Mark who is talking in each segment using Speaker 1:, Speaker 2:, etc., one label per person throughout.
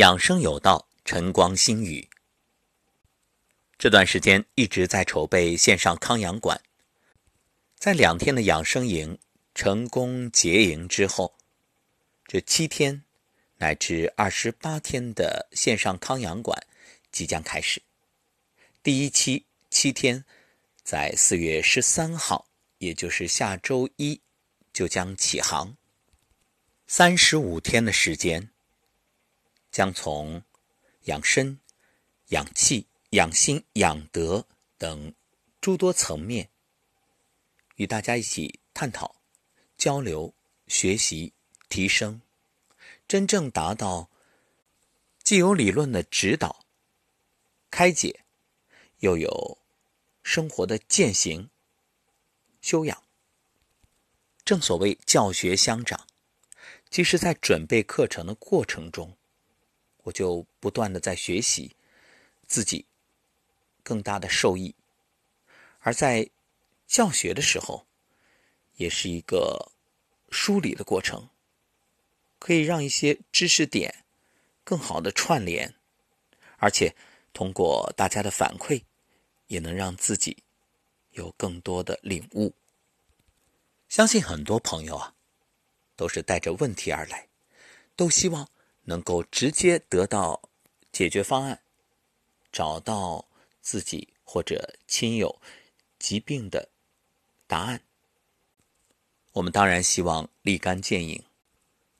Speaker 1: 养生有道，晨光心语。这段时间一直在筹备线上康养馆，在两天的养生营成功结营之后，这七天乃至二十八天的线上康养馆即将开始。第一期七天在四月十三号，也就是下周一就将起航，三十五天的时间。将从养身、养气、养心、养德等诸多层面，与大家一起探讨、交流、学习、提升，真正达到既有理论的指导、开解，又有生活的践行、修养。正所谓教学相长，其实，在准备课程的过程中。我就不断的在学习，自己更大的受益，而在教学的时候，也是一个梳理的过程，可以让一些知识点更好的串联，而且通过大家的反馈，也能让自己有更多的领悟。相信很多朋友啊，都是带着问题而来，都希望。能够直接得到解决方案，找到自己或者亲友疾病的答案。我们当然希望立竿见影，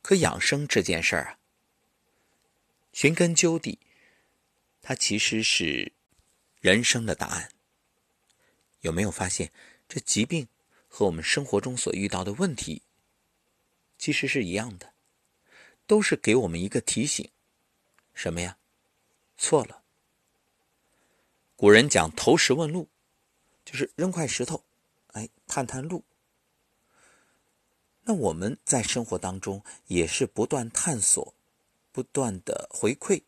Speaker 1: 可养生这件事儿啊，寻根究底，它其实是人生的答案。有没有发现，这疾病和我们生活中所遇到的问题其实是一样的？都是给我们一个提醒，什么呀？错了。古人讲投石问路，就是扔块石头，哎，探探路。那我们在生活当中也是不断探索，不断的回馈。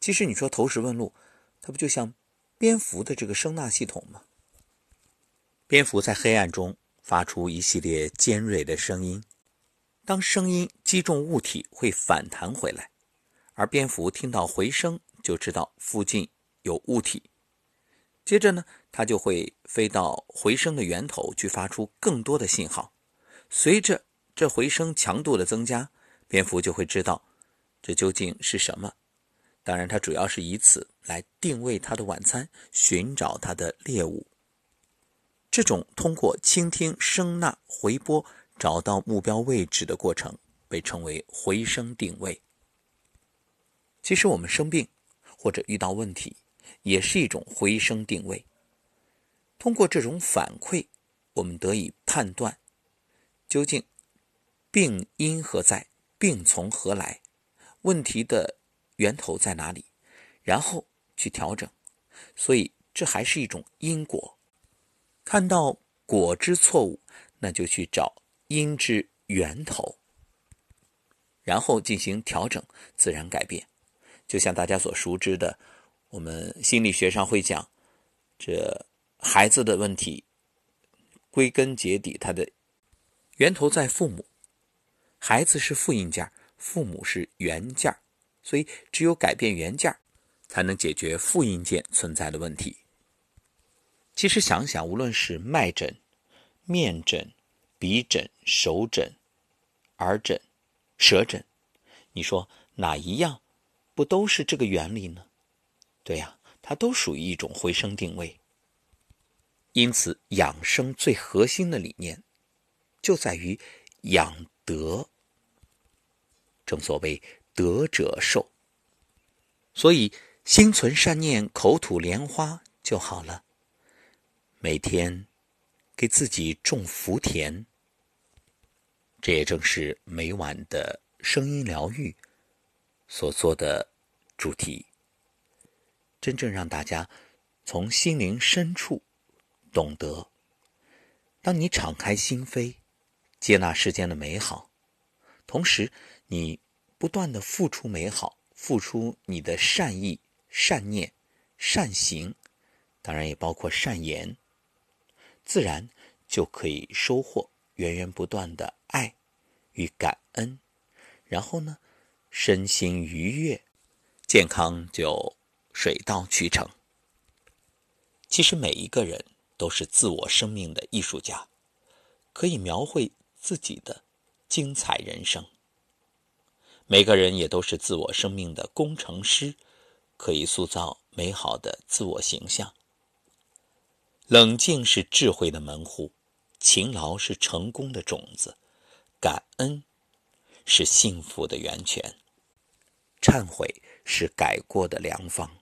Speaker 1: 其实你说投石问路，它不就像蝙蝠的这个声纳系统吗？蝙蝠在黑暗中发出一系列尖锐的声音。当声音击中物体，会反弹回来，而蝙蝠听到回声就知道附近有物体。接着呢，它就会飞到回声的源头去发出更多的信号。随着这回声强度的增加，蝙蝠就会知道这究竟是什么。当然，它主要是以此来定位它的晚餐，寻找它的猎物。这种通过倾听声呐回波。找到目标位置的过程被称为回声定位。其实我们生病或者遇到问题，也是一种回声定位。通过这种反馈，我们得以判断究竟病因何在，病从何来，问题的源头在哪里，然后去调整。所以这还是一种因果。看到果之错误，那就去找。因之源头，然后进行调整，自然改变。就像大家所熟知的，我们心理学上会讲，这孩子的问题，归根结底，它的源头在父母。孩子是复印件，父母是原件，所以只有改变原件，才能解决复印件存在的问题。其实想想，无论是脉诊、面诊。鼻诊、手诊、耳诊、舌诊，你说哪一样不都是这个原理呢？对呀，它都属于一种回声定位。因此，养生最核心的理念就在于养德。正所谓德者寿，所以心存善念，口吐莲花就好了。每天给自己种福田。这也正是每晚的声音疗愈所做的主题，真正让大家从心灵深处懂得：当你敞开心扉，接纳世间的美好，同时你不断的付出美好，付出你的善意、善念、善行，当然也包括善言，自然就可以收获。源源不断的。爱与感恩，然后呢，身心愉悦，健康就水到渠成。其实每一个人都是自我生命的艺术家，可以描绘自己的精彩人生。每个人也都是自我生命的工程师，可以塑造美好的自我形象。冷静是智慧的门户，勤劳是成功的种子，感恩是幸福的源泉，忏悔是改过的良方。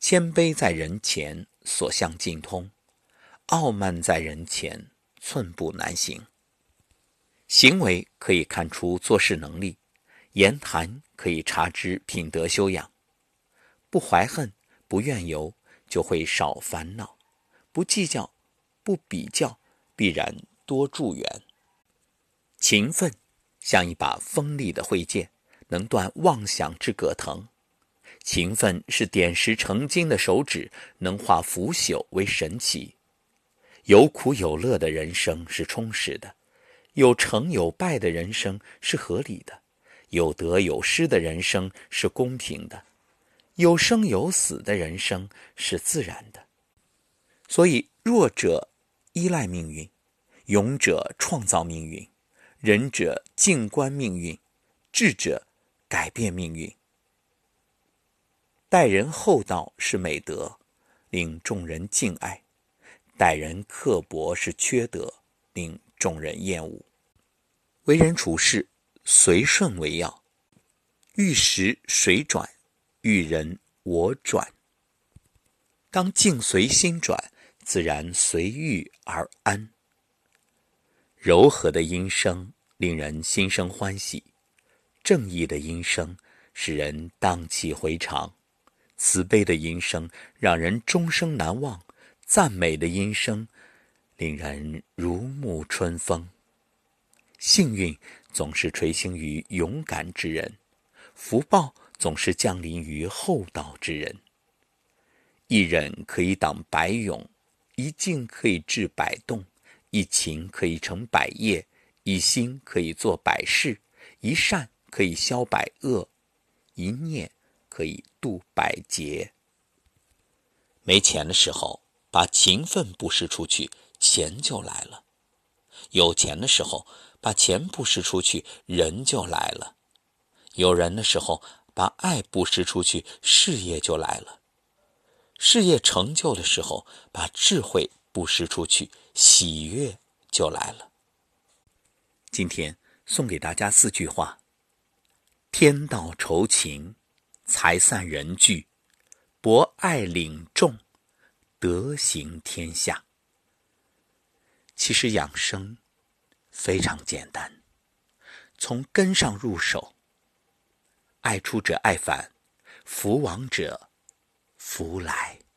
Speaker 1: 谦卑在人前，所向尽通；傲慢在人前，寸步难行。行为可以看出做事能力。言谈可以察知品德修养，不怀恨，不怨尤，就会少烦恼；不计较，不比较，必然多助缘。勤奋像一把锋利的慧剑，能断妄想之葛藤；勤奋是点石成金的手指，能化腐朽为神奇。有苦有乐的人生是充实的，有成有败的人生是合理的。有得有失的人生是公平的，有生有死的人生是自然的。所以，弱者依赖命运，勇者创造命运，仁者静观命运，智者改变命运。待人厚道是美德，令众人敬爱；待人刻薄是缺德，令众人厌恶。为人处事。随顺为要，遇时水转，遇人我转。当境随心转，自然随遇而安。柔和的音声令人心生欢喜，正义的音声使人荡气回肠，慈悲的音声让人终生难忘，赞美的音声令人如沐春风。幸运。总是垂青于勇敢之人，福报总是降临于厚道之人。一忍可以挡百勇，一静可以治百动，一勤可以成百业，一心可以做百事，一善可以消百恶，一念可以度百劫。没钱的时候，把勤奋布施出去，钱就来了；有钱的时候，把钱布施出去，人就来了；有人的时候，把爱布施出去，事业就来了；事业成就的时候，把智慧布施出去，喜悦就来了。今天送给大家四句话：天道酬勤，财散人聚，博爱领众，德行天下。其实养生。非常简单，从根上入手。爱出者爱返，福往者福来。